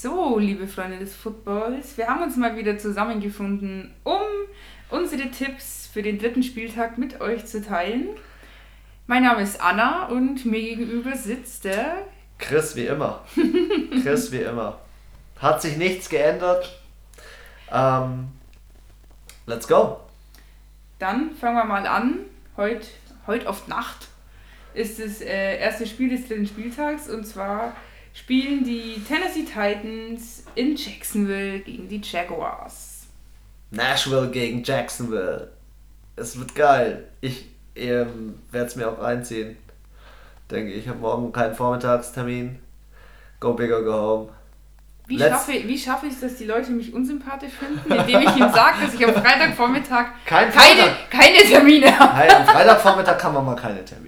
So, liebe Freunde des Footballs, wir haben uns mal wieder zusammengefunden, um unsere Tipps für den dritten Spieltag mit euch zu teilen. Mein Name ist Anna und mir gegenüber sitzt der Chris wie immer. Chris wie immer. Hat sich nichts geändert. Ähm, let's go. Dann fangen wir mal an. Heute heut auf Nacht ist das äh, erste Spiel des dritten Spieltags und zwar spielen die Tennessee Titans in Jacksonville gegen die Jaguars. Nashville gegen Jacksonville. Es wird geil. Ich ähm, werde es mir auch reinziehen. Denke ich, habe morgen keinen Vormittagstermin. Go big or go home. Wie schaffe, wie schaffe ich es, dass die Leute mich unsympathisch finden, indem ich ihnen sage, dass ich am Freitagvormittag Kein keine, keine Termine habe? Nein, am Freitagvormittag kann man mal keine Termine haben.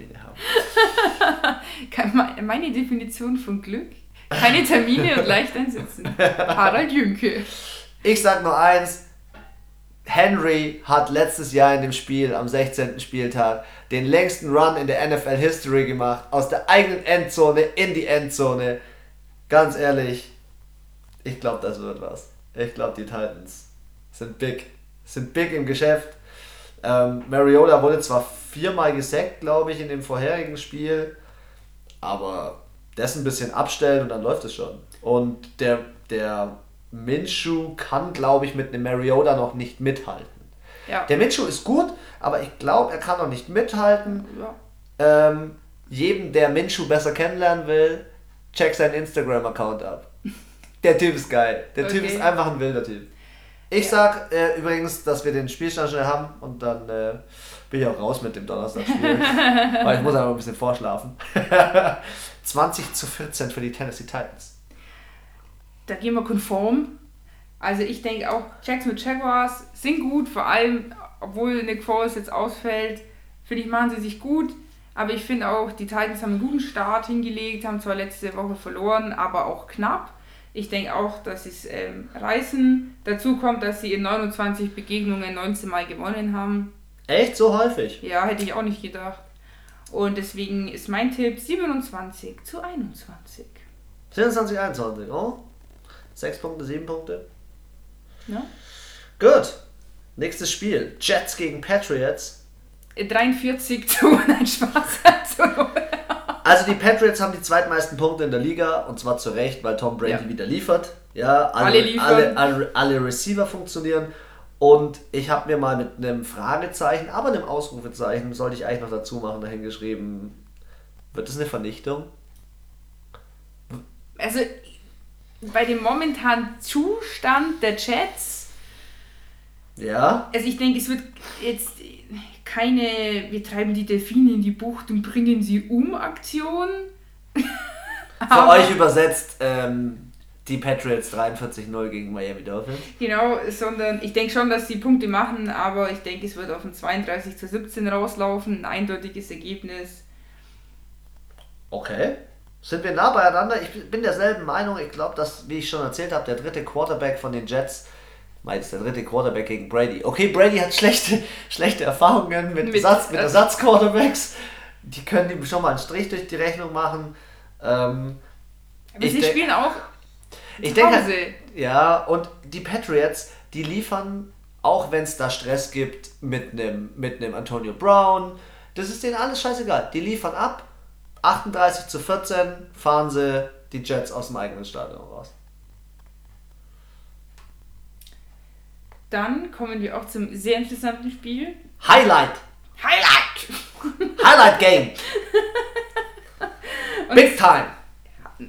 Meine Definition von Glück? Keine Termine und leicht einsitzen. Harald Jünke. Ich sag nur eins. Henry hat letztes Jahr in dem Spiel am 16. Spieltag den längsten Run in der NFL History gemacht. Aus der eigenen Endzone in die Endzone. Ganz ehrlich, ich glaube, das wird was. Ich glaube, die Titans sind big. Sind big im Geschäft. Ähm, Mariota wurde zwar viermal gesackt, glaube ich, in dem vorherigen Spiel, aber das ein bisschen abstellen und dann läuft es schon. Und der, der Minshew kann, glaube ich, mit einem Mariota noch nicht mithalten. Ja. Der Minshew ist gut, aber ich glaube, er kann noch nicht mithalten. Ja. Ähm, jedem, der Minshew besser kennenlernen will, check seinen Instagram-Account ab. Der Typ ist geil. Der okay. Typ ist einfach ein wilder Typ. Ich sag äh, übrigens, dass wir den Spielstand schnell haben und dann äh, bin ich auch raus mit dem Donnerstagspiel. weil ich muss einfach ein bisschen vorschlafen. 20 zu 14 für die Tennessee Titans. Da gehen wir konform. Also ich denke auch, Jackson mit Jaguars sind gut, vor allem, obwohl Nick Foles jetzt ausfällt, finde ich, machen sie sich gut. Aber ich finde auch, die Titans haben einen guten Start hingelegt, haben zwar letzte Woche verloren, aber auch knapp. Ich denke auch, dass sie es ähm, reißen. Dazu kommt, dass sie in 29 Begegnungen 19 Mal gewonnen haben. Echt so häufig? Ja, hätte ich auch nicht gedacht. Und deswegen ist mein Tipp 27 zu 21. 27, 21, oh. 6 Punkte, 7 Punkte. Ja. Gut. Nächstes Spiel. Jets gegen Patriots. 43 zu, nein, Spaß. also die Patriots haben die zweitmeisten Punkte in der Liga und zwar zu Recht, weil Tom Brady ja. wieder liefert. Ja, alle, alle, liefern. alle, alle, alle Receiver funktionieren. Und ich habe mir mal mit einem Fragezeichen, aber einem Ausrufezeichen, sollte ich eigentlich noch dazu machen, dahin geschrieben, wird das eine Vernichtung? Also bei dem momentanen Zustand der Chats. Ja. Also ich denke, es wird jetzt keine, wir treiben die Delfine in die Bucht und bringen sie um Aktion. Für euch übersetzt, ähm, die Patriots 43-0 gegen Miami Dolphins. Genau, sondern ich denke schon, dass sie Punkte machen, aber ich denke, es wird auf ein 32 zu 17 rauslaufen, ein eindeutiges Ergebnis. Okay. Sind wir nah beieinander? Ich bin derselben Meinung. Ich glaube, dass, wie ich schon erzählt habe, der dritte Quarterback von den Jets, meist der dritte Quarterback gegen Brady. Okay, Brady hat schlechte, schlechte Erfahrungen mit, mit, Ersatz, mit Ersatzquarterbacks. Die können ihm schon mal einen Strich durch die Rechnung machen. Ähm, aber sie spielen auch ich denke, halt, ja, und die Patriots, die liefern, auch wenn es da Stress gibt mit einem mit Antonio Brown, das ist denen alles scheißegal. Die liefern ab. 38 zu 14 fahren sie die Jets aus dem eigenen Stadion raus. Dann kommen wir auch zum sehr interessanten Spiel. Highlight! Highlight! Highlight Game! Big time!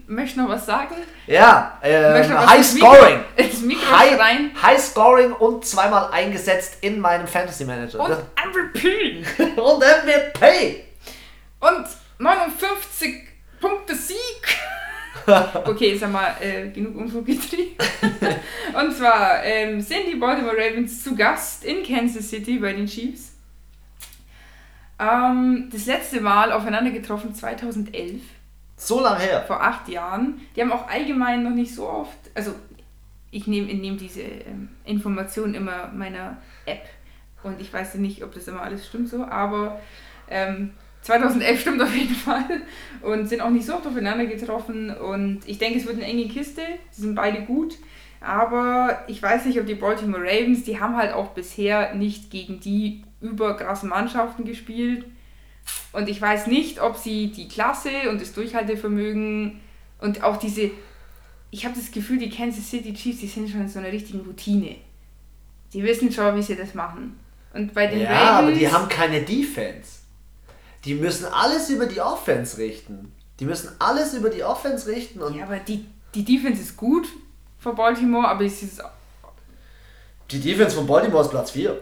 möchte noch was sagen? Ja, äh, High Scoring. Ins Mikro high, rein. High Scoring und zweimal eingesetzt in meinem Fantasy Manager. Und MVP. und MVP. Und 59 Punkte Sieg. okay, sag mal, äh, genug Unfug getrieben. und zwar ähm, sind die Baltimore Ravens zu Gast in Kansas City bei den Chiefs. Ähm, das letzte Mal aufeinander getroffen 2011. So lange her? Vor acht Jahren. Die haben auch allgemein noch nicht so oft, also ich nehme nehm diese ähm, Informationen immer meiner App und ich weiß nicht, ob das immer alles stimmt so, aber ähm, 2011 stimmt auf jeden Fall. Und sind auch nicht so oft aufeinander getroffen. Und ich denke, es wird eine enge Kiste. Sie sind beide gut. Aber ich weiß nicht, ob die Baltimore Ravens, die haben halt auch bisher nicht gegen die überkrassen Mannschaften gespielt. Und ich weiß nicht, ob sie die Klasse und das Durchhaltevermögen und auch diese. Ich habe das Gefühl, die Kansas City Chiefs, die sind schon in so einer richtigen Routine. Die wissen schon, wie sie das machen. Und bei den ja, Ravens. aber die haben keine Defense. Die müssen alles über die Offense richten. Die müssen alles über die Offense richten. Und ja, aber die, die Defense ist gut für Baltimore, aber es ist. die Defense von Baltimore ist Platz 4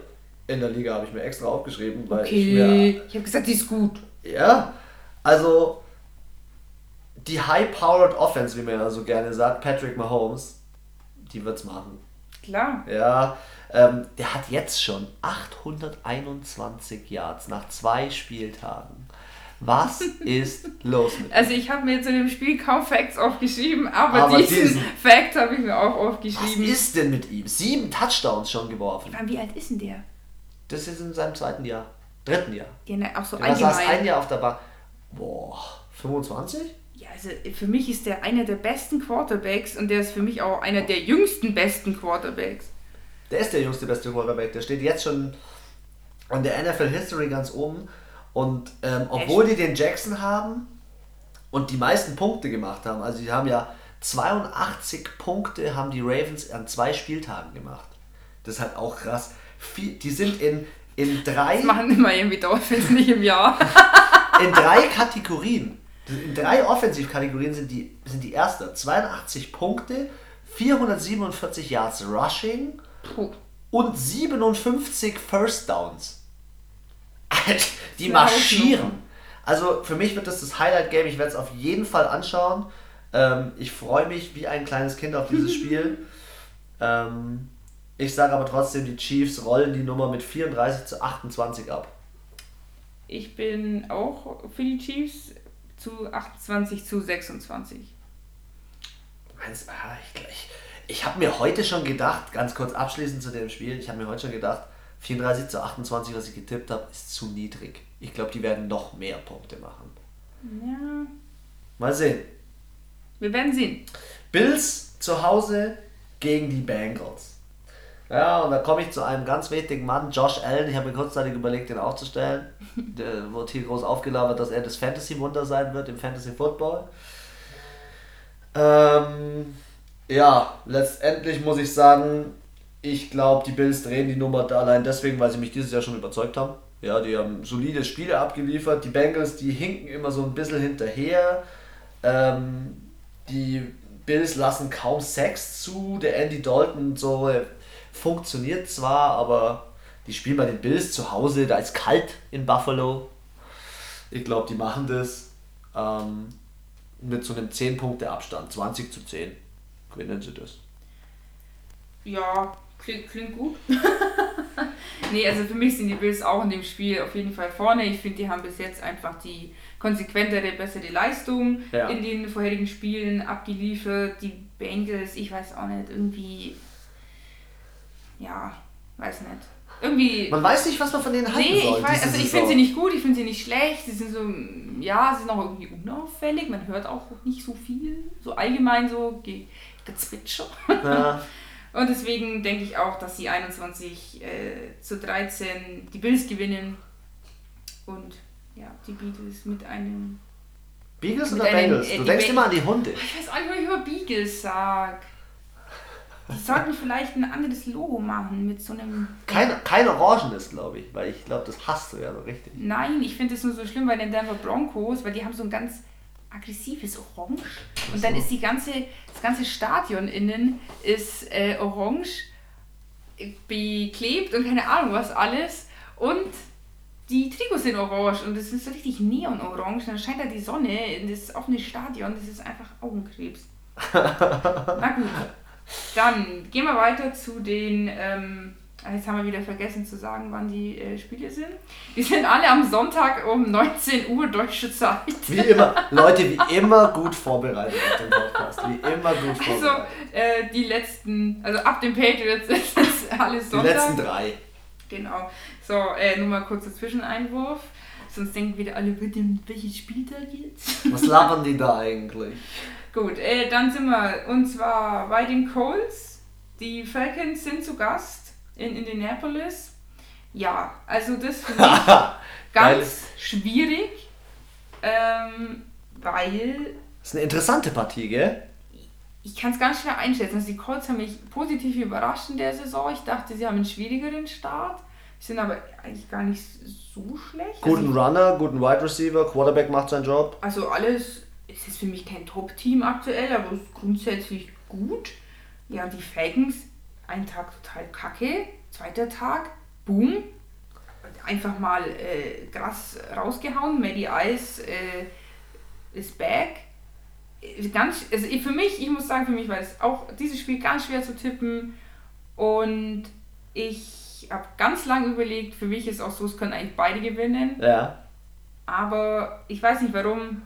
in der Liga, habe ich mir extra aufgeschrieben. Weil ich Okay. Ich habe gesagt, die ist gut. Ja, also die High-Powered Offense, wie man ja so gerne sagt, Patrick Mahomes, die wird's machen. Klar. Ja, ähm, der hat jetzt schon 821 Yards nach zwei Spieltagen. Was ist los mit ihm? Also ich habe mir zu dem Spiel kaum Facts aufgeschrieben, aber, Aber diesen, diesen- Fact habe ich mir auch Was aufgeschrieben. ist denn mit ihm? Sieben Touchdowns schon geworfen. Wie alt ist denn der? Das ist in seinem zweiten Jahr. Dritten Jahr. Ja, ne, auch so Der saß ein allgemein. Jahr auf der Bank. Boah, 25? Ja, also für mich ist der einer der besten Quarterbacks und der ist für mich auch einer der jüngsten besten Quarterbacks. Der ist der jüngste beste Quarterback. Der steht jetzt schon an der NFL History ganz oben. Und ähm, obwohl die den Jackson haben und die meisten Punkte gemacht haben, also die haben ja 82 Punkte haben die Ravens an zwei Spieltagen gemacht. Das ist halt auch krass. Die sind in, in drei Das machen immer irgendwie Dolphins nicht im Jahr. in drei Kategorien, in drei Offensivkategorien sind die, sind die erste. 82 Punkte, 447 Yards Rushing. Und 57 First Downs. Die marschieren. Also für mich wird das das Highlight-Game. Ich werde es auf jeden Fall anschauen. Ähm, ich freue mich wie ein kleines Kind auf dieses Spiel. Ähm, ich sage aber trotzdem, die Chiefs rollen die Nummer mit 34 zu 28 ab. Ich bin auch für die Chiefs zu 28 zu 26. Meinst, ah, ich, ich, ich habe mir heute schon gedacht, ganz kurz abschließend zu dem Spiel, ich habe mir heute schon gedacht, 34 zu 28, was ich getippt habe, ist zu niedrig. Ich glaube, die werden noch mehr Punkte machen. Ja, Mal sehen. wir werden sehen. Bills zu Hause gegen die Bengals. Ja, und da komme ich zu einem ganz wichtigen Mann, Josh Allen. Ich habe mir kurzzeitig überlegt, den aufzustellen. Der wird hier groß aufgelabert, dass er das Fantasy-Wunder sein wird im Fantasy-Football. Ähm, ja, letztendlich muss ich sagen, ich glaube, die Bills drehen die Nummer da allein deswegen, weil sie mich dieses Jahr schon überzeugt haben. Ja, die haben solide Spiele abgeliefert. Die Bengals, die hinken immer so ein bisschen hinterher. Ähm, die Bills lassen kaum Sex zu. Der Andy Dalton so funktioniert zwar, aber die spielen bei den Bills zu Hause. Da ist kalt in Buffalo. Ich glaube, die machen das ähm, mit so einem 10-Punkte-Abstand. 20 zu 10 gewinnen sie das. Ja, klingt, klingt gut. nee, also für mich sind die Bills auch in dem Spiel auf jeden Fall vorne. Ich finde, die haben bis jetzt einfach die konsequentere, bessere Leistung Ja. in den vorherigen Spielen abgeliefert. Die Bengals, ich weiß auch nicht, irgendwie. Ja, weiß nicht. Irgendwie. Man weiß nicht, was man von denen halten Nee, soll. ich weiß, also ich finde sie nicht gut, ich finde sie nicht schlecht, sie sind so, ja, sie sind auch irgendwie unauffällig, man hört auch nicht so viel, so allgemein so gezwitscher. Ja, Und deswegen denke ich auch, dass sie 21 äh, zu 13 die Bills gewinnen und ja, die Beatles mit einem, Beagles Mit oder einem- Bengals? äh, Du denkst Be- immer an die Hunde. ich weiß auch nicht, was ich über Beagles sag. Die sollten vielleicht ein anderes Logo machen mit so einem... Kein, kein Orangenes, glaube ich, weil ich glaube, das hasst du ja so richtig. Nein, ich finde es nur so schlimm bei den Denver Broncos, weil die haben so ein ganz aggressives Orange. Und dann ist die ganze, das ganze Stadion innen ist äh, orange äh, beklebt und keine Ahnung was alles. Und die Trikots sind orange und es ist so richtig neonorange. Dann scheint da die Sonne in das offene Stadion. Das ist einfach Augenkrebs. Na gut. Dann gehen wir weiter zu den. Ähm, jetzt haben wir wieder vergessen zu sagen, wann die äh, Spiele sind. Die sind alle am Sonntag um 19 Uhr deutsche Zeit. Wie immer, Leute, wie immer gut vorbereitet auf den Podcast. Wie immer gut Also vorbereitet. äh, die letzten, also ab den Patriots ist das alles Die Sonntag. letzten drei. Genau. So, äh, nur mal kurzer Zwischeneinwurf. Sonst denken wieder alle, welches Spieltag jetzt? Was labern die da eigentlich? Gut, äh, dann sind wir, und zwar bei den Colts. Die Falcons sind zu Gast in Indianapolis. Ja, also das finde ich ganz schwierig, ähm, weil... Das ist eine interessante Partie, gell? Ich kann es ganz schwer einschätzen. Also die Colts haben mich positiv überrascht in der Saison. Ich dachte, sie haben einen schwierigeren Start, sind aber eigentlich gar nicht so schlecht. Guten also, Runner, guten Wide Receiver, Quarterback macht seinen Job. Also alles, es ist für mich kein Top-Team aktuell, aber es ist grundsätzlich gut. Ja, die Falcons, ein Tag total kacke, zweiter Tag, boom, einfach mal äh, Gras rausgehauen, Maddie Ice äh, ist back. Ganz, also für mich, ich muss sagen, für mich war es auch dieses Spiel ganz schwer zu tippen und ich habe ganz lange überlegt, für mich ist auch so, es können eigentlich beide gewinnen. Ja. Aber ich weiß nicht warum,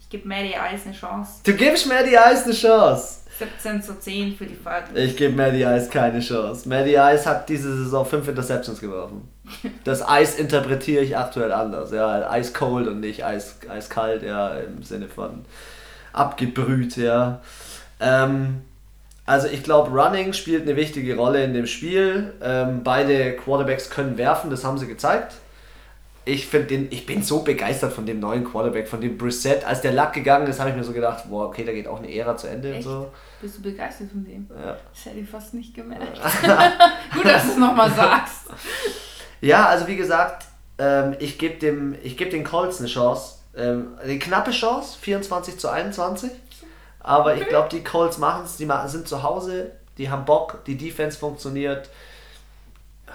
ich gebe Maddie Ice eine Chance. Du gibst Maddie Ice eine Chance? 17 zu 10 für die Falcons. Ich gebe Maddie Ice keine Chance. Maddie Ice hat diese Saison 5 Interceptions geworfen. Das Eis interpretiere ich aktuell anders. Ja, Ice cold und nicht Eis, eiskalt, ja, im Sinne von abgebrüht, ja. Ähm, also ich glaube, Running spielt eine wichtige Rolle in dem Spiel. Ähm, beide Quarterbacks können werfen, das haben sie gezeigt. Ich finde den, ich bin so begeistert von dem neuen Quarterback, von dem Brissett. Als der Lack gegangen ist, habe ich mir so gedacht, boah, okay, da geht auch eine Ära zu Ende Echt? und so. Bist du begeistert von dem? Ja. Das hätte ich fast nicht gemerkt. Gut, dass du es nochmal sagst. Ja, also wie gesagt, ähm, ich gebe dem, ich geb den Colts eine Chance. Ähm, eine knappe Chance, 24 zu 21. Aber ich glaube, die Colts machen es, die sind zu Hause, die haben Bock, die Defense funktioniert.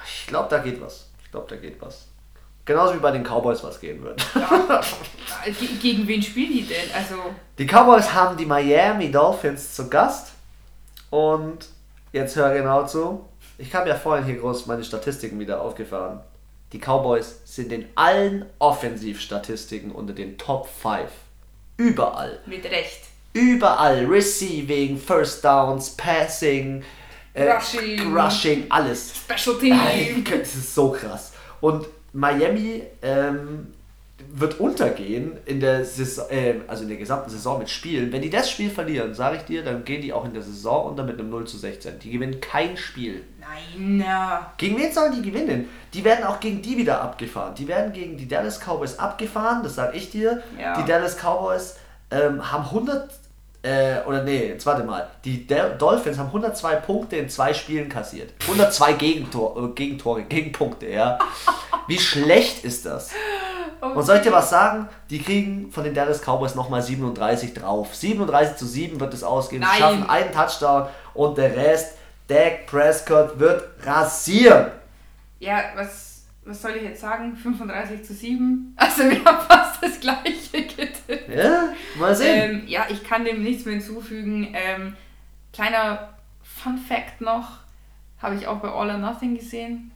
Ich glaube, da geht was. Ich glaube, da geht was. Genauso wie bei den Cowboys was gehen wird. Ja. Ge- Gegen wen spielen die denn? Also, Die Cowboys haben die Miami Dolphins zu Gast. Und jetzt hör genau zu. Ich habe ja vorhin hier groß meine Statistiken wieder aufgefahren. Die Cowboys sind in allen Offensivstatistiken unter den Top 5. Überall. mit Recht. Überall. Receiving, First Downs, Passing, äh, Rushing. Rushing, alles. Special Team. Das ist so krass. Und Miami ähm, wird untergehen in der Saison, äh, also in der gesamten Saison mit Spielen. Wenn die das Spiel verlieren, sage ich dir, dann gehen die auch in der Saison unter mit einem 0 zu 16. Die gewinnen kein Spiel. Nein, na. Gegen wen sollen die gewinnen? Die werden auch gegen die wieder abgefahren. Die werden gegen die Dallas Cowboys abgefahren, das sage ich dir. Ja. Die Dallas Cowboys ähm, haben 100, äh, oder nee, jetzt warte mal. Die Dolphins haben 102 Punkte in zwei Spielen kassiert. 102 Gegentor, äh, Gegentore, Gegenpunkte, ja. Wie schlecht ist das? Und soll ich dir was sagen? Die kriegen von den Dallas Cowboys nochmal 37 drauf. 37 zu 7 wird es ausgehen. Sie Nein. schaffen einen Touchdown und der Rest, Dak Prescott wird rasieren. Ja, was, was soll ich jetzt sagen? 35 zu 7? Also, wir haben fast das gleiche getippt. Ja, mal sehen. Ähm, ja, ich kann dem nichts mehr hinzufügen. Ähm, kleiner Fun Fact noch, habe ich auch bei All or Nothing gesehen.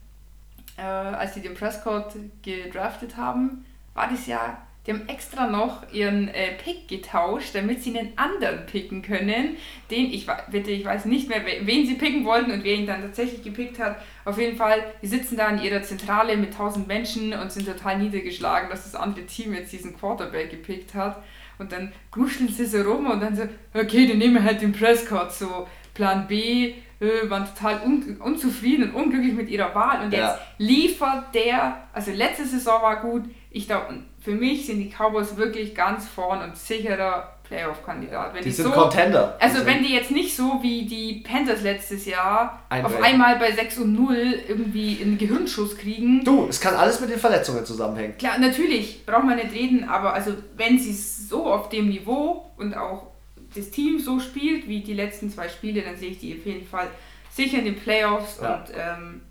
Äh, als sie den Prescott gedraftet haben, war das ja, die haben extra noch ihren äh, Pick getauscht, damit sie einen anderen picken können. Den, ich bitte, ich weiß nicht mehr, we- wen sie picken wollten und wer ihn dann tatsächlich gepickt hat. Auf jeden Fall, die sitzen da in ihrer Zentrale mit 1000 Menschen und sind total niedergeschlagen, dass das andere Team jetzt diesen Quarterback gepickt hat. Und dann kuscheln sie so rum und dann so, okay, dann nehmen wir halt den Prescott, so Plan B, äh, waren total un unzufrieden und unglücklich mit ihrer Wahl. Und jetzt Ja. liefert der, also letzte Saison war gut, ich glaube, für mich sind die Cowboys wirklich ganz vorn und sicherer Playoff-Kandidat. Wenn die die sind so, Contender. also Die wenn sind- die jetzt nicht so wie die Panthers letztes Jahr auf Einbrechen. einmal bei 6 und 0 irgendwie einen Gehirnschuss kriegen. Du, es kann alles mit den Verletzungen zusammenhängen. Klar, natürlich, braucht man nicht reden, aber also wenn sie so auf dem Niveau und auch das Team so spielt wie die letzten zwei Spiele, dann sehe ich die auf jeden Fall sicher in den Playoffs Ja. und ähm,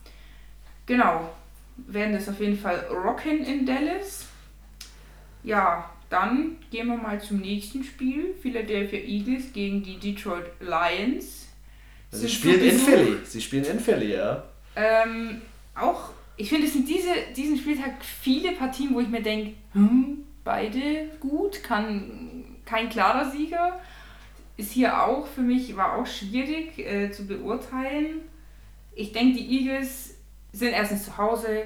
genau, werden das auf jeden Fall rocken in Dallas. Ja, dann gehen wir mal zum nächsten Spiel. Philadelphia Eagles gegen die Detroit Lions. Sie spielen in. Philly. Sie spielen in Philly, ja. Ähm, auch, ich finde, es sind diese, diesen Spieltag viele Partien, wo ich mir denke, hm, beide gut, kann kein klarer Sieger. Ist hier auch für mich, war auch schwierig äh, zu beurteilen. Ich denke, die Eagles sind erstens zu Hause,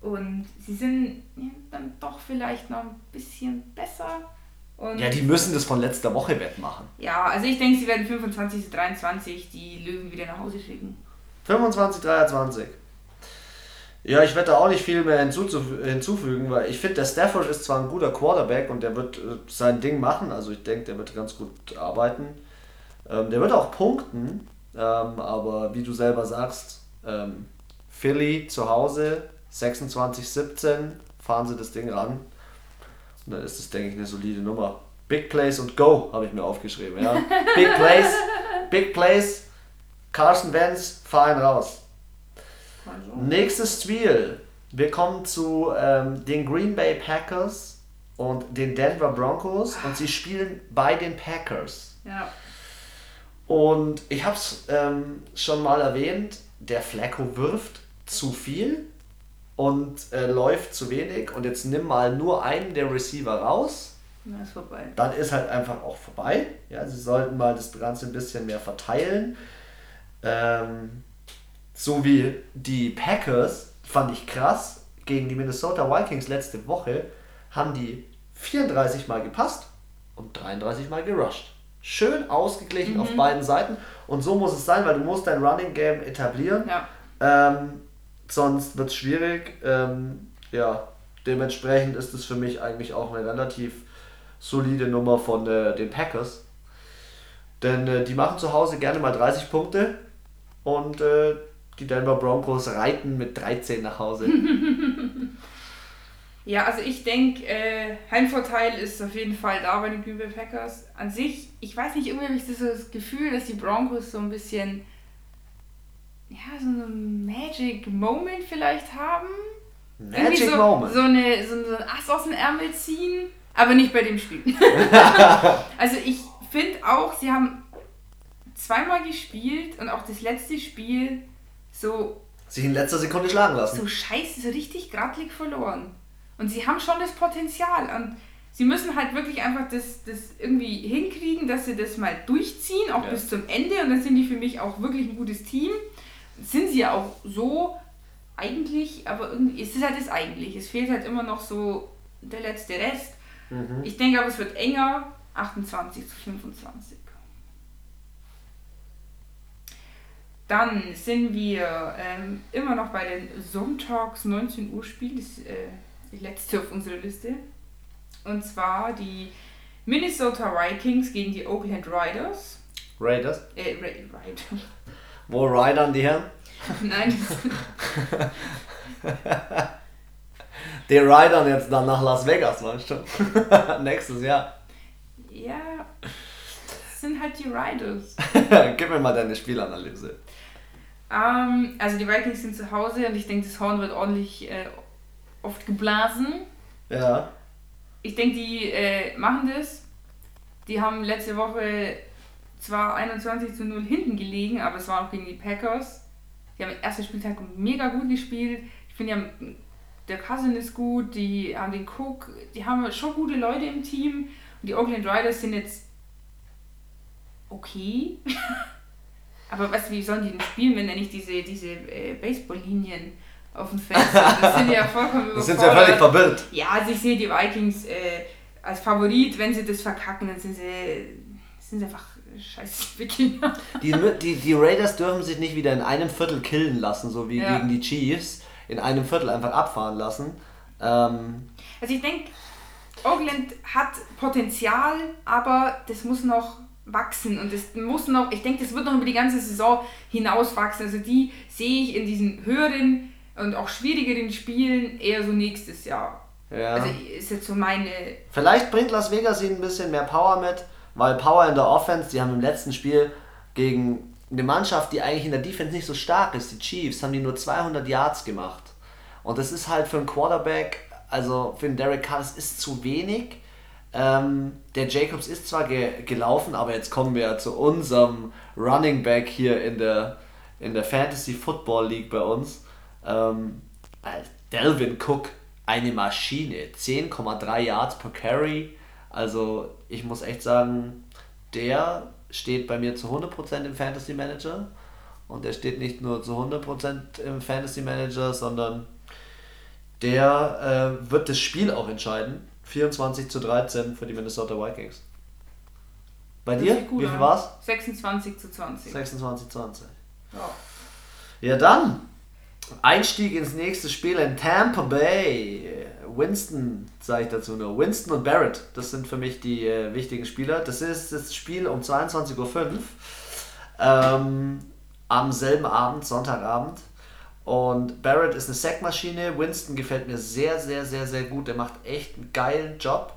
Und sie sind ja, dann doch vielleicht noch ein bisschen besser. Und Ja, die müssen das von letzter Woche wettmachen. ja, also ich denke, sie werden 25 zu 23 die Löwen wieder nach Hause schicken. 25, 23. Ja, ich werde da auch nicht viel mehr hinzufügen, weil ich finde, der Stafford ist zwar ein guter Quarterback und der wird äh, sein Ding machen, also ich denke, der wird ganz gut arbeiten. Ähm, der wird auch punkten, ähm, aber wie du selber sagst, ähm, Philly zu Hause, 26-17, fahren sie das Ding ran. Und dann ist das, denke ich, eine solide Nummer. Big Plays und Go, habe ich mir aufgeschrieben. Ja? Big Plays, Big Plays, Carson Wentz, fahr ihn raus. Nächstes Spiel. Wir kommen zu ähm, den Green Bay Packers und den Denver Broncos und sie spielen bei den Packers. ja. Und ich habe es ähm, schon mal erwähnt, der Flacco wirft zu viel und äh, läuft zu wenig und jetzt nimm mal nur einen der Receiver raus, Na, ist vorbei. dann ist halt einfach auch vorbei. Ja, sie sollten mal das Ganze ein bisschen mehr verteilen. Ähm, so wie die Packers, fand ich krass, gegen die Minnesota Vikings letzte Woche, haben die 34 Mal gepasst und 33 Mal gerusht. Schön ausgeglichen auf beiden Seiten und so muss es sein, weil du musst dein Running Game etablieren. Ja. Ähm, sonst wird es schwierig. Ähm, ja, dementsprechend ist es für mich eigentlich auch eine relativ solide Nummer von äh, den Packers. Denn äh, die machen zu Hause gerne mal 30 Punkte und äh, die Denver Broncos reiten mit 13 nach Hause. Ja, also ich denke, äh, Heimvorteil ist auf jeden Fall da bei den Green Bay Packers. An sich, ich weiß nicht, irgendwie habe ich so das Gefühl, dass die Broncos so ein bisschen, ja, so einen Magic Moment vielleicht haben. Irgendwie Magic so, Moment. So, eine, so, so ein Ass aus dem Ärmel ziehen, aber nicht bei dem Spiel. also ich finde auch, sie haben zweimal gespielt und auch das letzte Spiel so Sich in letzter Sekunde schlagen lassen. so scheiße, so richtig grattlig verloren. Und sie haben schon das Potenzial. Und sie müssen halt wirklich einfach das, das irgendwie hinkriegen, dass sie das mal durchziehen, auch Ja. bis zum Ende. Und dann sind die für mich auch wirklich ein gutes Team. Sind sie ja auch so eigentlich, aber irgendwie, es ist halt das eigentlich. Es fehlt halt immer noch so der letzte Rest. Mhm. Ich denke aber, es wird enger. 28 zu 25. Dann sind wir ähm, immer noch bei den Sonntags 19 Uhr Spielen, das äh, die letzte auf unserer Liste. Und zwar die Minnesota Vikings gegen die Oakland Riders. Raiders. Äh, Ra Riders. Wo ridern die Herren? Nein, das, Die ridern jetzt dann nach Las Vegas, meinst du? Nächstes Jahr. ja, das sind halt die Riders. Gib mir mal deine Spielanalyse. Ähm, also die Vikings sind zu Hause und ich denke, das Horn wird ordentlich äh, oft geblasen. Ja. Ich denke, die äh, machen das. Die haben letzte Woche zwar 21 zu 0 hinten gelegen, aber es war auch gegen die Packers. Die haben den ersten Spieltag mega gut gespielt. Ich finde, die haben- der Cousin ist gut, die haben den Cook, die haben schon gute Leute im Team. Und die Oakland Riders sind jetzt okay. aber was, wie sollen die denn spielen, wenn da nicht diese, diese äh, Baseballlinien auf dem Feld sind? Das sind ja vollkommen Das sind sie ja völlig überfordert. verwirrt. Ja, also ich sehe die Vikings äh, als Favorit. Wenn sie das verkacken, dann sind sie, sind sie einfach scheiß Wikinger. Die, die, die Raiders dürfen sich nicht wieder in einem Viertel killen lassen, so wie Ja. gegen die Chiefs. In einem Viertel einfach abfahren lassen. Ähm, Also ich denke, Oakland hat Potenzial, aber das muss noch wachsen und das muss noch, ich denke, das wird noch über die ganze Saison hinaus wachsen. Also die sehe ich in diesen höheren und auch schwierigeren Spielen eher so nächstes Jahr. ja. Also ist jetzt so meine, Vielleicht bringt Las Vegas ihnen ein bisschen mehr Power mit, weil Power in der Offense, die haben im letzten Spiel gegen eine Mannschaft, die eigentlich in der Defense nicht so stark ist, die Chiefs, haben die nur 200 Yards gemacht. Und das ist halt für einen Quarterback, also für den Derek Carr, das ist zu wenig. Ähm, der Jacobs ist zwar ge gelaufen, aber jetzt kommen wir zu unserem Running Back hier in der, in der Fantasy Football League bei uns. Ähm, äh, Delvin Cook, eine Maschine. 10,3 Yards per Carry. Also ich muss echt sagen, der steht bei mir zu 100% im Fantasy Manager. Und der steht nicht nur zu 100% im Fantasy Manager, sondern der äh, wird das Spiel auch entscheiden. 24 zu 13 für die Minnesota Vikings. Bei dir? Wie viel war's? 26 zu 20. 26 zu 20. Ja. Ja, dann Einstieg ins nächste Spiel in Tampa Bay. Winston, sage ich dazu nur. Winston und Barrett, das sind für mich die äh, wichtigen Spieler. Das ist das Spiel um 22.05 Uhr ähm, am selben Abend, Sonntagabend. Und Barrett ist eine Sackmaschine. Winston gefällt mir sehr, sehr, sehr, sehr gut. Er macht echt einen geilen Job.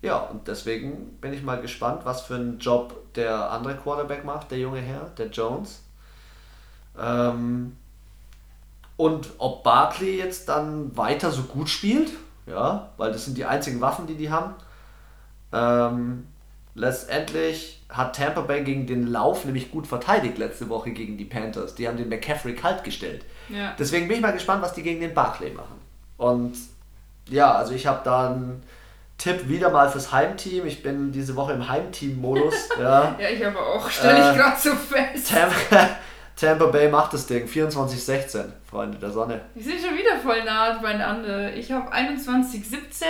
Ja, und deswegen bin ich mal gespannt, was für einen Job der andere Quarterback macht, der junge Herr, der Jones. Ähm, und ob Barkley jetzt dann weiter so gut spielt, ja, weil das sind die einzigen Waffen, die die haben. Ähm, letztendlich hat Tampa Bay gegen den Lauf nämlich gut verteidigt letzte Woche gegen die Panthers. Die haben den McCaffrey kalt gestellt. Ja. Deswegen bin ich mal gespannt, was die gegen den Barkley machen. Und ja, also ich habe da einen Tipp wieder mal fürs Heimteam. Ich bin diese Woche im Heimteam-Modus. ja. ja, ich aber auch. Stelle ich Äh, gerade so fest. Tampa, Tampa Bay macht das Ding. 24-16, Freunde der Sonne. Wir sind schon wieder voll nah beieinander. Ich habe 21, 17.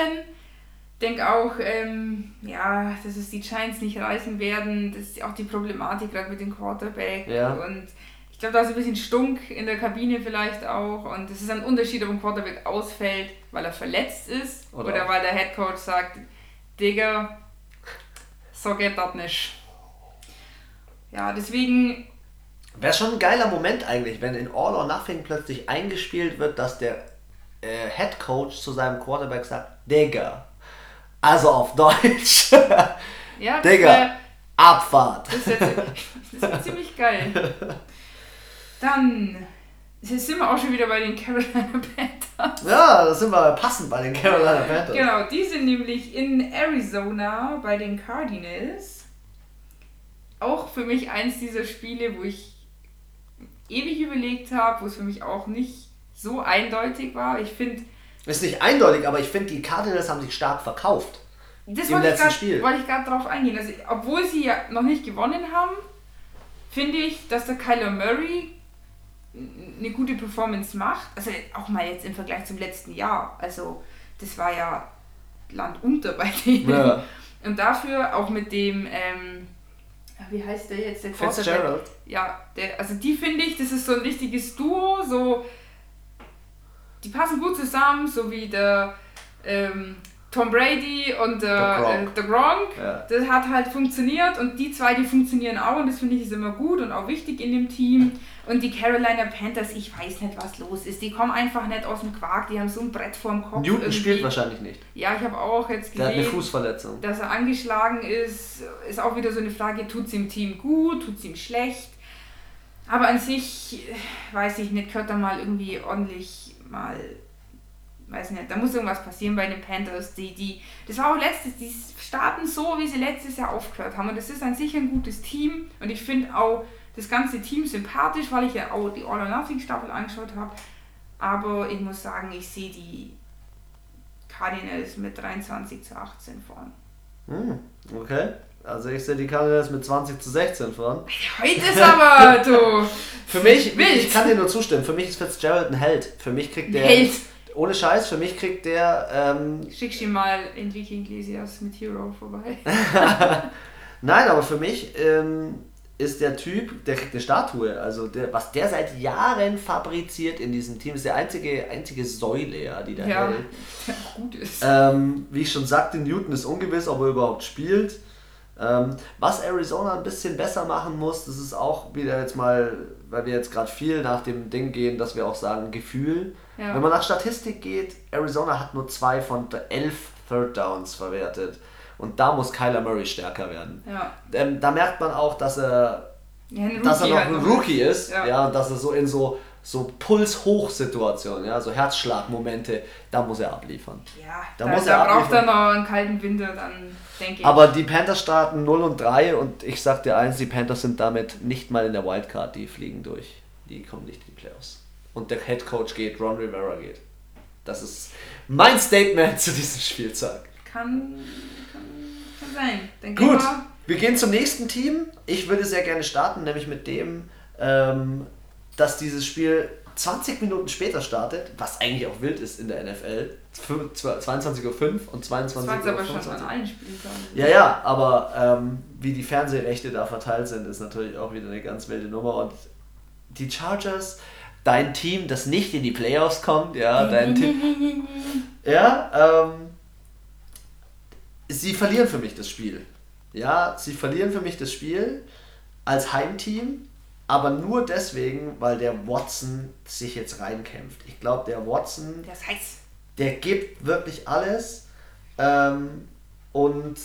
Denke auch, ähm, ja, dass es die Giants nicht reißen werden. Das ist auch die Problematik gerade mit dem Quarterback. Ja. Und ich glaube, da ist ein bisschen Stunk in der Kabine vielleicht auch. Und es ist ein Unterschied, ob ein Quarterback ausfällt, weil er verletzt ist Oder- oder, weil der Headcoach sagt, Digga, so geht das nicht. Ja, deswegen Wäre schon ein geiler Moment eigentlich, wenn in All or Nothing plötzlich eingespielt wird, dass der äh, Head Coach zu seinem Quarterback sagt, Digga. Also auf Deutsch. Ja, Digga. wär- Abfahrt. Das ist, jetzt, das ist ziemlich geil. Dann jetzt sind wir auch schon wieder bei den Carolina Panthers. Ja, da sind wir passend bei den Carolina Panthers. Genau, die sind nämlich in Arizona bei den Cardinals. Auch für mich eins dieser Spiele, wo ich ewig überlegt habe, wo es für mich auch nicht so eindeutig war. Ich finde, Ist nicht eindeutig, aber ich finde, die Cardinals haben sich stark verkauft. Das Im wollte ich letzten grad- Spiel. wollte ich gerade drauf eingehen. Also, obwohl sie ja noch nicht gewonnen haben, finde ich, dass der Kyler Murray eine gute Performance macht. Also auch mal jetzt im Vergleich zum letzten Jahr. Also das war ja Land unter bei denen. Ja. Und dafür auch mit dem, ähm, wie heißt der jetzt? Der Quarterback? Ja, der, also die finde ich, das ist so ein richtiges Duo, so die passen gut zusammen, so wie der ähm, Tom Brady und Der der, Gronk. äh, der Gronk. Ja. Das hat halt funktioniert und die zwei, die funktionieren auch und das finde ich ist immer gut und auch wichtig in dem Team. Und die Carolina Panthers, ich weiß nicht, was los ist. Die kommen einfach nicht aus dem Quark, die haben so ein Brett vorm Kopf. Newton irgendwie. spielt wahrscheinlich nicht. Ja, ich habe auch jetzt Der hat eine gesehen, Fußverletzung. dass er angeschlagen ist, ist auch wieder so eine Frage, tut es ihm Team gut, tut es ihm schlecht. Aber an sich, äh, weiß ich nicht, gehört da mal irgendwie ordentlich mal, weiß nicht, da muss irgendwas passieren bei den Panthers. Die, die, das war auch letztes, die starten so, wie sie letztes Jahr aufgehört haben. Und das ist an sich ein gutes Team. Und ich finde auch das ganze Team sympathisch, weil ich ja auch die All or Nothing Staffel angeschaut habe. Aber ich muss sagen, ich sehe die Cardinals mit 23 zu 18 vorn. Hm, okay. Also ich sehe die Cardinals mit 20 zu 16 voran. Heute ist aber, du. Für mich, Wild. ich kann dir nur zustimmen, für mich ist Fitzgerald ein Held. Für mich kriegt der, Held. Ohne Scheiß, für mich kriegt der, ähm, Schick dir mal Enrique Iglesias mit Hero vorbei. nein, aber für mich ähm, ist der Typ, der kriegt eine Statue. Also der, was der seit Jahren fabriziert in diesem Team, ist der einzige, einzige Säule, ja, die da Ja, hält. der gut ist. Ähm, wie ich schon sagte, Newton ist ungewiss, ob er überhaupt spielt. Ähm, was Arizona ein bisschen besser machen muss, das ist auch wieder jetzt mal, weil wir jetzt gerade viel nach dem Ding gehen, dass wir auch sagen, Gefühl. Ja. Wenn man nach Statistik geht, Arizona hat nur zwei von elf Third Downs verwertet. Und da muss Kyler Murray stärker werden. Ja. Ähm, da merkt man auch, dass er ja dass er noch halt ein Rookie ist, ja. Und dass er so in so, so Puls-Hoch-Situationen, ja, so Herzschlagmomente, da muss er abliefern. Ja, Da da, muss da, er braucht er noch einen kalten Winter, dann denke ich. Aber die Panthers starten 0 und 3 und ich sag dir eins, die Panthers sind damit nicht mal in der Wildcard, die fliegen durch. Die kommen nicht in die Playoffs. Und der Head Coach geht, Ron Rivera geht. Das ist mein Statement zu diesem Spieltag. kann, kann, kann sein. Dann Gut, wir- wir gehen zum nächsten Team. Ich würde sehr gerne starten, nämlich mit dem, ähm, dass dieses Spiel 20 Minuten später startet, was eigentlich auch wild ist in der NFL, 22.05 Uhr und 22.25 Uhr. Das aber schon an allen Spieltagen. Ja, ja, aber ähm, wie die Fernsehrechte da verteilt sind, ist natürlich auch wieder eine ganz wilde Nummer. Und die Chargers, dein Team, das nicht in die Playoffs kommt, ja, dein Team. Ja, ähm, sie verlieren für mich das Spiel. Ja, sie verlieren für mich das Spiel als Heimteam, aber nur deswegen, weil der Watson sich jetzt reinkämpft. Ich glaube, der Watson, der, ist heiß. der gibt wirklich alles ähm, und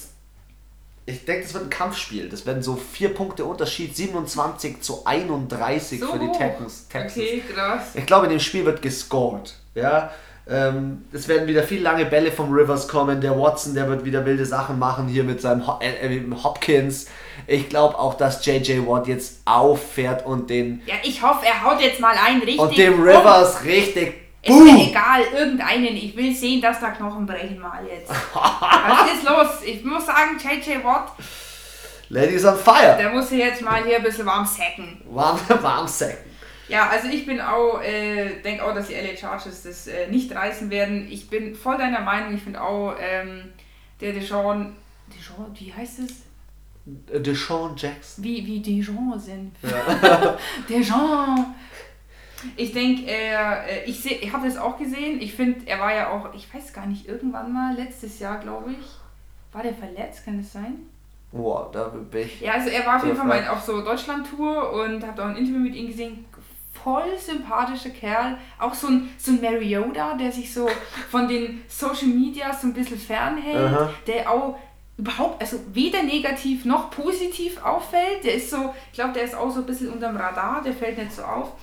ich denke, das wird ein Kampfspiel. Das werden so vier Punkte Unterschied, 27 zu 31 so für die Texans. Okay, krass. Ich glaube, in dem Spiel wird gescored. Ja, ähm, es werden wieder viele lange Bälle vom Rivers kommen. Der Watson, der wird wieder wilde Sachen machen hier mit seinem Ho äh, äh Hopkins. Ich glaube auch, dass JJ Watt jetzt auffährt und den. Ja, ich hoffe, er haut jetzt mal einen richtig. Und dem Rivers um. richtig. Ist mir egal, irgendeinen. Ich will sehen, dass da Knochen brechen mal jetzt. Was ist los? Ich muss sagen, JJ Watt. Ladies on fire. Der muss jetzt mal hier ein bisschen warm sacken. Warm, warm sacken. Ja, also ich bin auch, äh, denke auch, dass die LA Chargers das äh, nicht reißen werden. Ich bin voll deiner Meinung. Ich finde auch, ähm, der Deshaun, Deshaun, wie heißt es? Deshaun Jackson. Wie, wie Deshaun sind. Ja. Deshaun. Ich denke, er, äh, ich, seh, ich habe das auch gesehen. Ich finde, er war ja auch, ich weiß gar nicht, irgendwann mal, letztes Jahr, glaube ich, war der verletzt, kann es sein? Boah, da bin ich. Ja, also er war auf jeden Fall mal auf so Deutschland-Tour und habe auch ein Interview mit ihm gesehen voll sympathischer Kerl. Auch so ein, so ein Mariota, der sich so von den Social Media so ein bisschen fernhält, Aha. der auch überhaupt, also weder negativ noch positiv auffällt. Der ist so, ich glaube, der ist auch so ein bisschen unterm Radar, der fällt nicht so auf.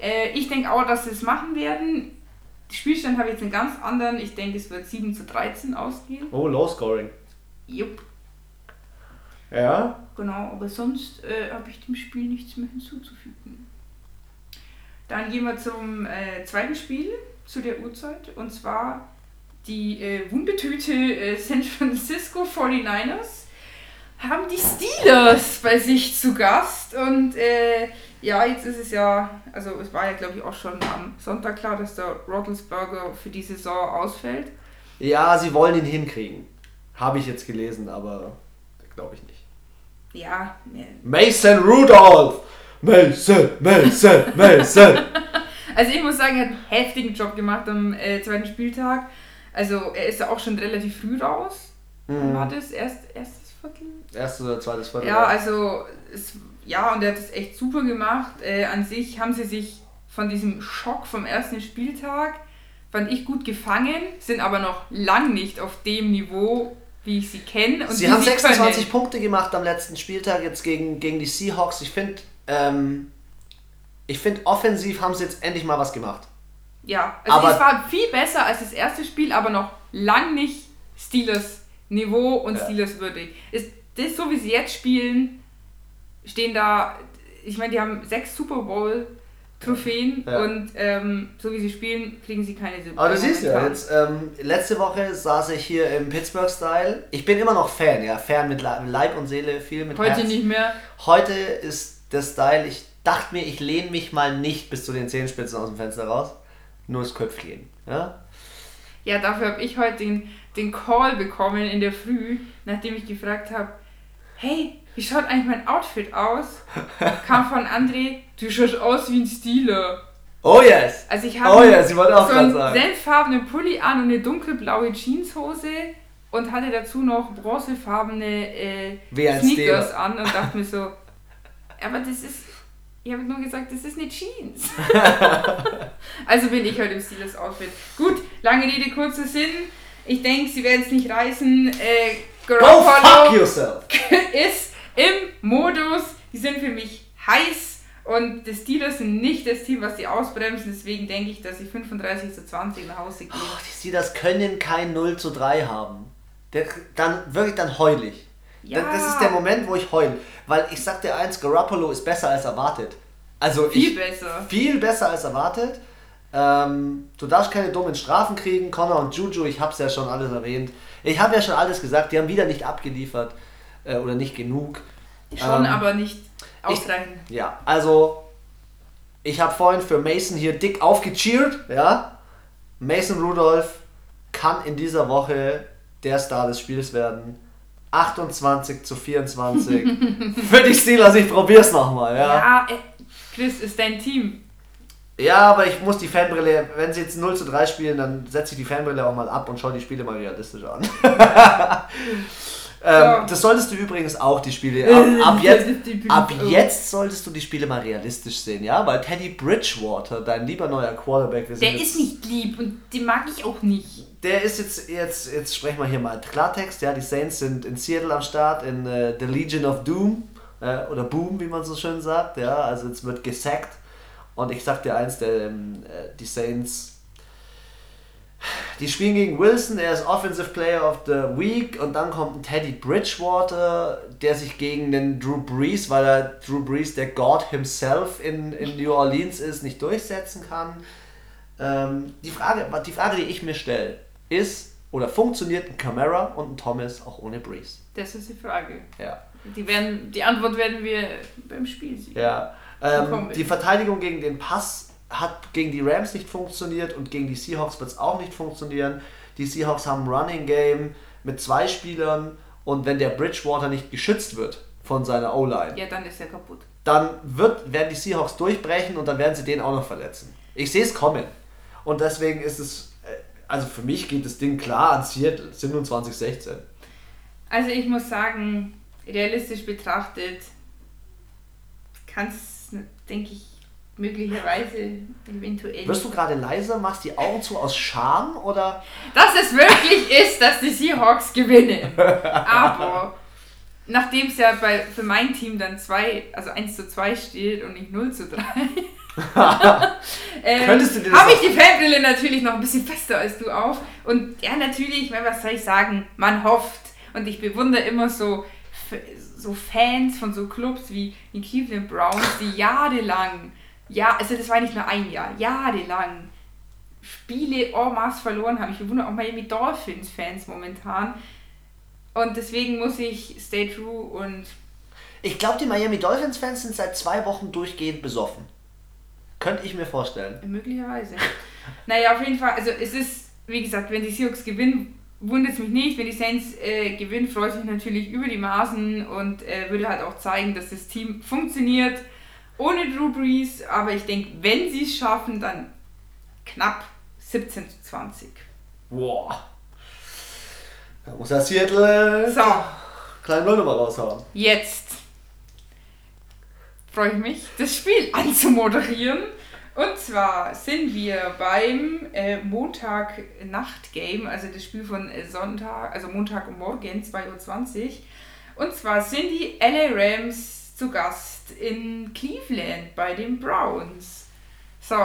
Äh, ich denke auch, dass sie es machen werden. Die Spielstand habe ich jetzt einen ganz anderen. Ich denke, es wird 7 zu 13 ausgehen. Oh, Low Scoring. Jupp. Ja. Genau, aber sonst äh, habe ich dem Spiel nichts mehr hinzuzufügen. Dann gehen wir zum äh, zweiten Spiel zu der Uhrzeit und zwar die äh, Wundertüte äh, San Francisco 49ers haben die Steelers bei sich zu Gast und äh, ja, jetzt ist es ja, also es war ja glaube ich auch schon am Sonntag klar, dass der Rottelsberger für die Saison ausfällt. Ja, sie wollen ihn hinkriegen. Habe ich jetzt gelesen, aber glaube ich nicht. Ja. Ne. Mason Rudolph! Mason, Mason, Mason. also ich muss sagen, er hat einen heftigen Job gemacht am äh, zweiten Spieltag. Also er ist ja auch schon relativ früh raus. Mhm. War das erst, erstes Viertel? Erstes oder zweites Viertel. Ja, also es, ja, und er hat es echt super gemacht. Äh, an sich haben sie sich von diesem Schock vom ersten Spieltag, fand ich gut gefangen, sind aber noch lang nicht auf dem Niveau, wie ich sie kenne. Sie haben 26 können. Punkte gemacht am letzten Spieltag jetzt gegen, gegen die Seahawks. Ich finde, ähm, ich finde, offensiv haben sie jetzt endlich mal was gemacht. Ja, also aber es war viel besser als das erste Spiel, aber noch lang nicht Steelers Niveau und ja. Steelers würdig. Ist das so, wie sie jetzt spielen, stehen da, ich meine, die haben sechs Super Bowl Trophäen ja. und ähm, so wie sie spielen, kriegen sie keine Super Aber du siehst ja, jetzt, ähm, letzte Woche saß ich hier im Pittsburgh-Style. Ich bin immer noch Fan, ja, Fan mit Leib und Seele, viel mit Heute Herz. nicht mehr. Heute ist der Style, ich dachte mir, ich lehne mich mal nicht bis zu den Zehenspitzen aus dem Fenster raus, nur das Köpfchen. Ja, ja dafür habe ich heute den, den Call bekommen in der Früh, nachdem ich gefragt habe, hey, wie schaut eigentlich mein Outfit aus? Kam von André, du schaust aus wie ein Stealer. Oh yes! Also ich habe oh yes, so einen senffarbenen Pulli an und eine dunkelblaue Jeanshose und hatte dazu noch bronzefarbene äh, Sneakers an und dachte mir so, aber das ist, ich habe nur gesagt, das ist eine Jeans. also bin ich heute im Steelers Outfit. Gut, lange Rede, kurzer Sinn. Ich denke, sie werden es nicht reißen. Äh, Garoppolo ist im Modus. Die sind für mich heiß. Und die Steelers sind nicht das Team, was sie ausbremsen. Deswegen denke ich, dass sie 35 zu 20 nach Hause gehen. Oh, die Steelers können kein 0 zu 3 haben. Der, dann wirklich dann heulig. Ja. Das ist der Moment, wo ich heule. Weil ich sag dir eins, Garoppolo ist besser als erwartet. Also viel ich, besser. Viel besser als erwartet. Ähm, du darfst keine dummen Strafen kriegen. Connor und Juju, ich hab's ja schon alles erwähnt. Ich habe ja schon alles gesagt, die haben wieder nicht abgeliefert äh, oder nicht genug. Schon, ähm, aber nicht ausreichend. ja, also Ich habe vorhin für Mason hier dick aufgecheert, ja. Mason Rudolph kann in dieser Woche der Star des Spiels werden. 28 zu 24. für die Steelers, ich probier's nochmal, ja. Ja, äh, Chris ist dein Team. Ja, aber ich muss die Fanbrille, wenn sie jetzt 0 zu 3 spielen, dann setze ich die Fanbrille auch mal ab und schaue die Spiele mal realistisch an. ähm. Das solltest du übrigens auch, die Spiele. Ab, ab, jetzt, ab jetzt solltest du die Spiele mal realistisch sehen, ja? Weil Teddy Bridgewater, dein lieber neuer Quarterback, Der jetzt- ist nicht lieb und den mag ich auch nicht. Der ist jetzt, jetzt, jetzt sprechen wir hier mal Klartext, ja, die Saints sind in Seattle am Start, in äh, The Legion of Doom, äh, oder Boom, wie man so schön sagt, ja, also jetzt wird gesackt. Und ich sag dir eins, der, ähm, äh, die Saints, die spielen gegen Wilson, er ist Offensive Player of the Week und dann kommt ein Teddy Bridgewater, der sich gegen den Drew Brees, weil er Drew Brees, der God himself in, in New Orleans ist, nicht durchsetzen kann. Ähm, die, Frage, die Frage, die ich mir stelle, ist, oder funktioniert ein Camara und ein Thomas auch ohne Breeze? Das ist die Frage. Ja. Die, werden, die Antwort werden wir beim Spiel sehen. ja. Ähm, die Verteidigung gegen den Pass hat gegen die Rams nicht funktioniert und gegen die Seahawks wird es auch nicht funktionieren. Die Seahawks haben ein Running Game mit zwei Spielern und wenn der Bridgewater nicht geschützt wird von seiner O-Line, Ja, dann ist er kaputt. dann wird, werden die Seahawks durchbrechen und dann werden sie den auch noch verletzen. Ich sehe es kommen. Und deswegen ist es, äh, also für mich geht das Ding klar an Seattle, 27-16. Also ich muss sagen, realistisch betrachtet kann es, denke ich, möglicherweise eventuell. Wirst du gerade leiser, machst die Augen zu aus Scham oder? dass es wirklich ist, dass die Seahawks gewinnen. Aber nachdem es ja bei, für mein Team dann 2, also 1 zu 2 steht und nicht 0 zu 3, ähm, habe ich die Fanbrille natürlich noch ein bisschen fester als du auf. Und ja, natürlich, was soll ich sagen, man hofft. Und ich bewundere immer so, so Fans von so Clubs wie die Cleveland Browns, die jahrelang, ja, also das war nicht nur ein Jahr, jahrelang Spiele en masse verloren haben. Ich bewundere auch Miami Dolphins-Fans momentan. Und deswegen muss ich stay true und Ich glaube, die Miami Dolphins-Fans sind seit zwei Wochen durchgehend besoffen. Könnte ich mir vorstellen. möglicherweise. naja, auf jeden Fall, also es ist, wie gesagt, wenn die Seahawks gewinnen, wundert es mich nicht. Wenn die Saints äh, gewinnen, freue ich mich natürlich über die Maßen und äh, würde halt auch zeigen, dass das Team funktioniert ohne Drew Brees. Aber ich denke, wenn sie es schaffen, dann knapp 17 zu 20. Boah. Da muss er Seattle So, kleine Nullnummer raushauen. jetzt freue ich mich, das Spiel anzumoderieren. Und zwar sind wir beim äh, Montag-Nacht-Game, also das Spiel von äh, Sonntag, also Montagmorgen 2.20 Uhr. Und zwar sind die LA Rams zu Gast in Cleveland bei den Browns. So,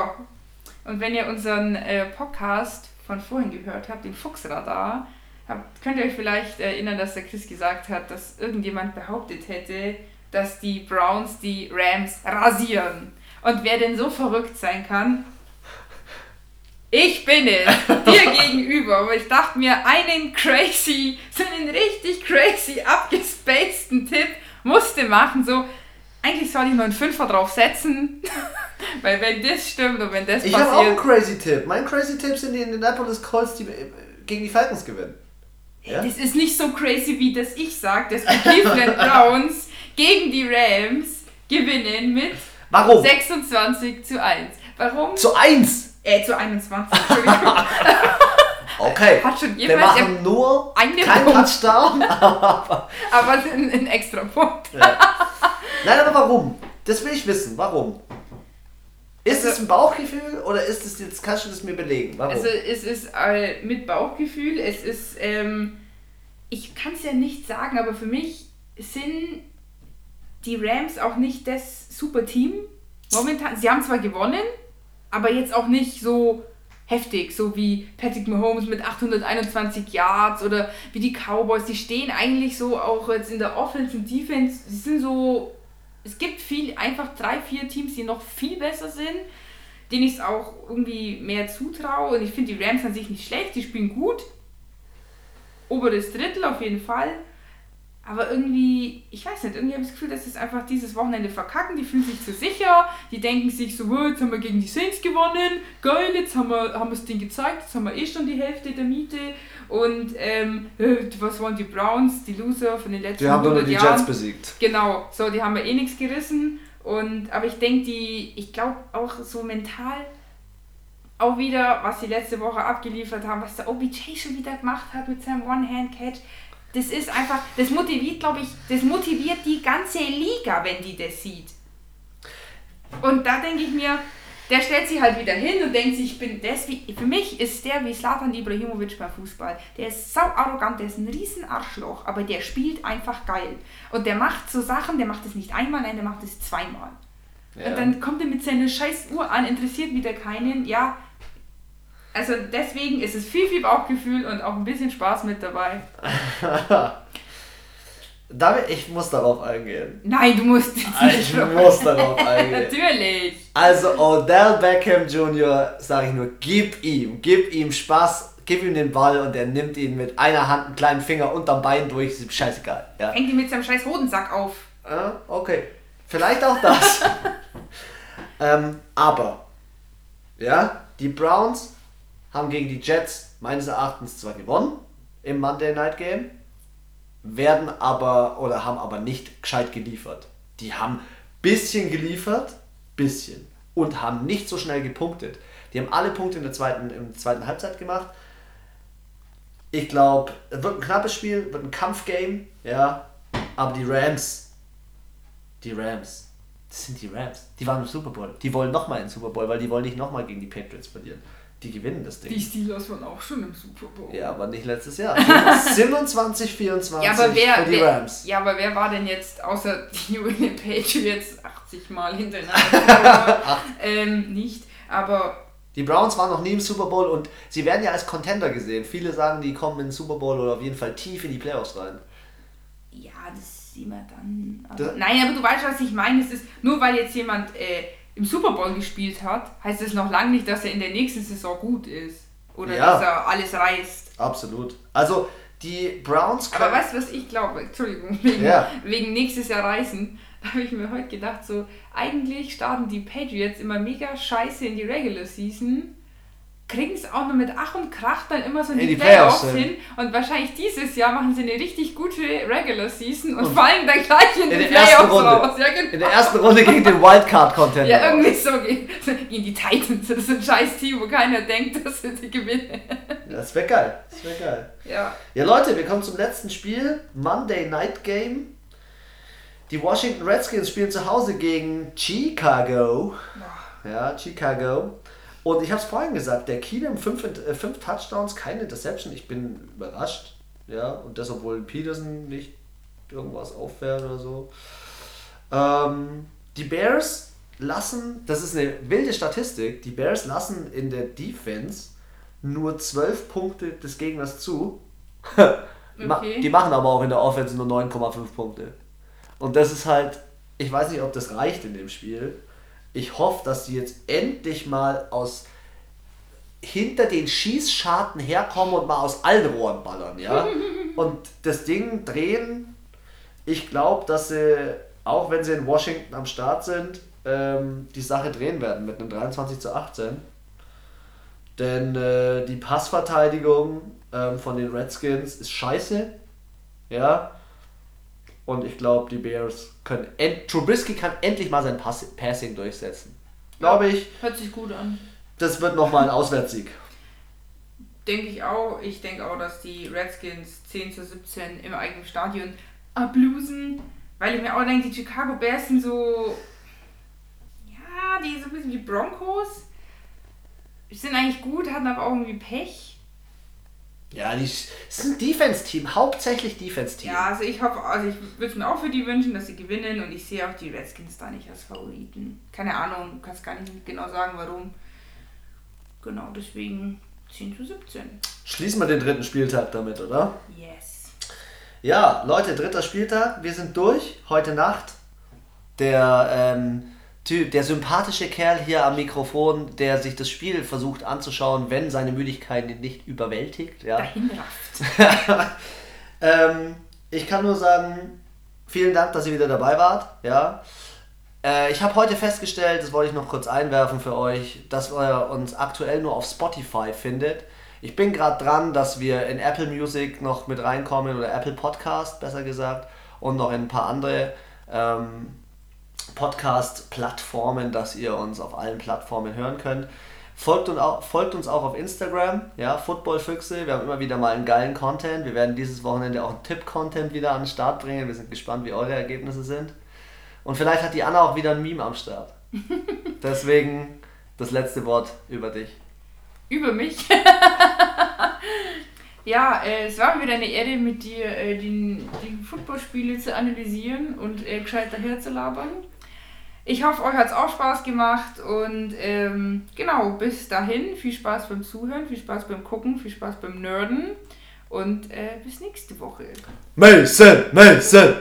und wenn ihr unseren äh, Podcast von vorhin gehört habt, den Fuchsradar, habt, könnt ihr euch vielleicht erinnern, dass der Chris gesagt hat, dass irgendjemand behauptet hätte, dass die Browns die Rams rasieren. Und wer denn so verrückt sein kann? Ich bin es, dir gegenüber. Aber ich dachte mir, einen crazy, so einen richtig crazy abgespaceden Tipp musste machen. So, eigentlich soll ich nur einen Fünfer drauf setzen. Weil wenn das stimmt und wenn das Ich habe auch einen passiert. crazy Tipp. Mein crazy Tipp sind die Indianapolis Colts, die äh, gegen die Falcons gewinnen. Ja? Das ist nicht so crazy, wie das ich sage, dass die Cleveland Browns gegen die Rams gewinnen mit Warum? 26 zu 1. Warum? Zu 1. Äh, zu 21. Entschuldigung. Okay. Hat schon Wir machen nur eine keinen Punkt. Touchdown. aber ein, ein extra Punkt. Nein, aber warum? Das will ich wissen. Warum? Ist Also- es ein Bauchgefühl oder ist es jetzt, kannst du das mir belegen? Warum? Also es ist äh, mit Bauchgefühl, es ist, ähm, ich kann es ja nicht sagen, aber für mich sind die Rams auch nicht das super Team momentan. Sie haben zwar gewonnen, aber jetzt auch nicht so heftig, so wie Patrick Mahomes mit 821 Yards oder wie die Cowboys. Die stehen eigentlich so auch jetzt in der Offense und Defense. Sie sind so, es gibt viel, einfach drei, vier Teams, die noch viel besser sind denen ich es auch irgendwie mehr zutraue. Und ich finde die Rams an sich nicht schlecht, die spielen gut. Oberes Drittel auf jeden Fall. Aber irgendwie, ich weiß nicht, irgendwie habe ich das Gefühl, dass es einfach dieses Wochenende verkacken. Die fühlen sich zu sicher. Die denken sich so, oh, jetzt haben wir gegen die Saints gewonnen. Geil, jetzt haben wir, haben wir es denen gezeigt. Jetzt haben wir eh schon die Hälfte der Miete. Und ähm, äh, was waren die Browns, die Loser von den letzten Die haben nur die Jahren? Jets besiegt. Genau, so, die haben wir eh nichts gerissen. Und, aber ich denke, die, ich glaube auch so mental auch wieder, was sie letzte Woche abgeliefert haben, was der OBJ schon wieder gemacht hat mit seinem One-Hand-Catch. Das ist einfach, das motiviert, glaube ich, das motiviert die ganze Liga, wenn die das sieht. Und da denke ich mir, der stellt sich halt wieder hin und denkt sich, ich bin das wie, für mich ist der wie Slatan Ibrahimovic beim Fußball. Der ist sau arrogant, der ist ein riesen Arschloch, aber der spielt einfach geil. Und der macht so Sachen, der macht es nicht einmal, nein, der macht es zweimal. Ja. Und dann kommt er mit seiner scheiß Uhr an, interessiert wieder keinen. Ja, also deswegen ist es viel, viel Bauchgefühl und auch ein bisschen Spaß mit dabei. David, ich muss darauf eingehen. Nein, du musst jetzt Ich muss darauf eingehen. Natürlich. Also Odell Beckham Jr., sage ich nur, gib ihm, gib ihm Spaß, gib ihm den Ball und er nimmt ihn mit einer Hand, einen kleinen Finger unterm Bein durch, ist scheißegal. Ja. Hängt ihn mit seinem scheiß Hodensack auf. Ja, okay. Vielleicht auch das. ähm, aber, ja, die Browns haben gegen die Jets meines Erachtens zwar gewonnen im Monday Night Game, werden aber oder haben aber nicht gescheit geliefert. Die haben bisschen geliefert, bisschen und haben nicht so schnell gepunktet. Die haben alle Punkte in der zweiten, in der zweiten Halbzeit gemacht. Ich glaube, es wird ein knappes Spiel, wird ein Kampfgame, ja. Aber die Rams, die Rams, das sind die Rams. Die waren im Super Bowl. Die wollen nochmal in den Super Bowl, weil die wollen nicht nochmal gegen die Patriots verlieren. Die gewinnen das Ding. Die Steelers waren auch schon im Super Bowl. Ja, aber nicht letztes Jahr. 27, 24 Ja, aber wer, für die wer, Rams. ja, aber wer war denn jetzt außer die New England Patriots 80 Mal hintereinander? ähm, nicht, aber Die Browns waren noch nie im Super Bowl und sie werden ja als Contender gesehen. Viele sagen, die kommen in den Super Bowl oder auf jeden Fall tief in die Playoffs rein. ja, das sehen wir dann. Da- Aber, nein, aber du weißt, was ich meine. Es ist nur weil jetzt jemand äh, im Super Bowl gespielt hat, heißt es noch lange nicht, dass er in der nächsten Saison gut ist. Oder Ja. dass er alles reißt. Absolut. Also, die Browns Aber können- weißt du, was ich glaube? Entschuldigung, wegen, Ja. wegen nächstes Jahr reisen. Da habe ich mir heute gedacht, so, eigentlich starten die Patriots immer mega scheiße in die Regular Season, kriegen es auch nur mit Ach und Krach dann immer so in die, die Playoffs, Playoffs hin. Und wahrscheinlich dieses Jahr machen sie eine richtig gute Regular Season und, Und fallen dann gleich in, in die Playoffs Runde. raus. Ja, genau. in der ersten Runde gegen den Wildcard-Contender. ja, irgendwie so gegen, gegen die Titans. Das ist ein scheiß Team, wo keiner denkt, dass sie die gewinnen. Das wäre geil. Das wäre geil. Ja. Ja, Leute, wir kommen zum letzten Spiel. Monday Night Game. Die Washington Redskins spielen zu Hause gegen Chicago. Ja, Chicago. Und ich habe es vorhin gesagt, der Keenum, fünf, äh, fünf Touchdowns, keine Interception. Ich bin überrascht. Ja, und das, obwohl Peterson nicht irgendwas auffährt oder so. Ähm, die Bears lassen, das ist eine wilde Statistik, die Bears lassen in der Defense nur 12 Punkte des Gegners zu. Okay. Die machen aber auch in der Offense nur 9,5 Punkte. Und das ist halt, ich weiß nicht, ob das reicht in dem Spiel. Ich hoffe, dass die jetzt endlich mal aus hinter den Schießscharten herkommen und mal aus allen Rohren ballern, ja? Und das Ding drehen. Ich glaube, dass sie, auch wenn sie in Washington am Start sind, ähm, die Sache drehen werden mit einem 23 zu 18. Denn äh, die Passverteidigung ähm, von den Redskins ist scheiße. Ja. Und ich glaube, die Bears können. End Trubisky kann endlich mal sein Pass Passing durchsetzen. Glaube ich. Hört sich gut an. Das wird nochmal ein Auswärtssieg. Denke ich auch. Ich denke auch, dass die Redskins 10 zu 17 im eigenen Stadion ablosen. Weil ich mir auch denke, die Chicago Bears sind so. Ja, die so ein bisschen wie Broncos. Sind eigentlich gut, hatten aber auch irgendwie Pech. Ja, die es ist ein Defense-Team, hauptsächlich Defense-Team. Ja, also ich hoffe, also ich würde es mir auch für die wünschen, dass sie gewinnen und ich sehe auch die Redskins da nicht als Favoriten. Keine Ahnung, kannst gar nicht genau sagen, warum. Genau, deswegen 10 zu 17. Schließen wir den dritten Spieltag damit, oder? Yes. Ja, Leute, dritter Spieltag. Wir sind durch. Heute Nacht. Der, ähm, Ty- der sympathische Kerl hier am Mikrofon, der sich das Spiel versucht anzuschauen, wenn seine Müdigkeit ihn nicht überwältigt. Ja. Ähm, ich kann nur sagen, vielen Dank, dass ihr wieder dabei wart. Ja. Äh, ich habe heute festgestellt, das wollte ich noch kurz einwerfen für euch, dass ihr uns aktuell nur auf Spotify findet. Ich bin gerade dran, dass wir in Apple Music noch mit reinkommen oder Apple Podcast besser gesagt und noch in ein paar andere ähm, Podcast-Plattformen, dass ihr uns auf allen Plattformen hören könnt. Folgt, und auch, folgt uns auch auf Instagram, ja, Footballfüchse. Wir haben immer wieder mal einen geilen Content. Wir werden dieses Wochenende auch einen Tipp-Content wieder an den Start bringen. Wir sind gespannt, wie eure Ergebnisse sind. Und vielleicht hat die Anna auch wieder ein Meme am Start. Deswegen das letzte Wort über dich. Über mich? ja, äh, es war mir wieder eine Ehre, mit dir äh, die, die Footballspiele zu analysieren und äh, gescheit daher zu labern. Ich hoffe, euch hat es auch Spaß gemacht und ähm, genau, bis dahin, viel Spaß beim Zuhören, viel Spaß beim Gucken, viel Spaß beim Nerden und äh, bis nächste Woche. Mason, Mason!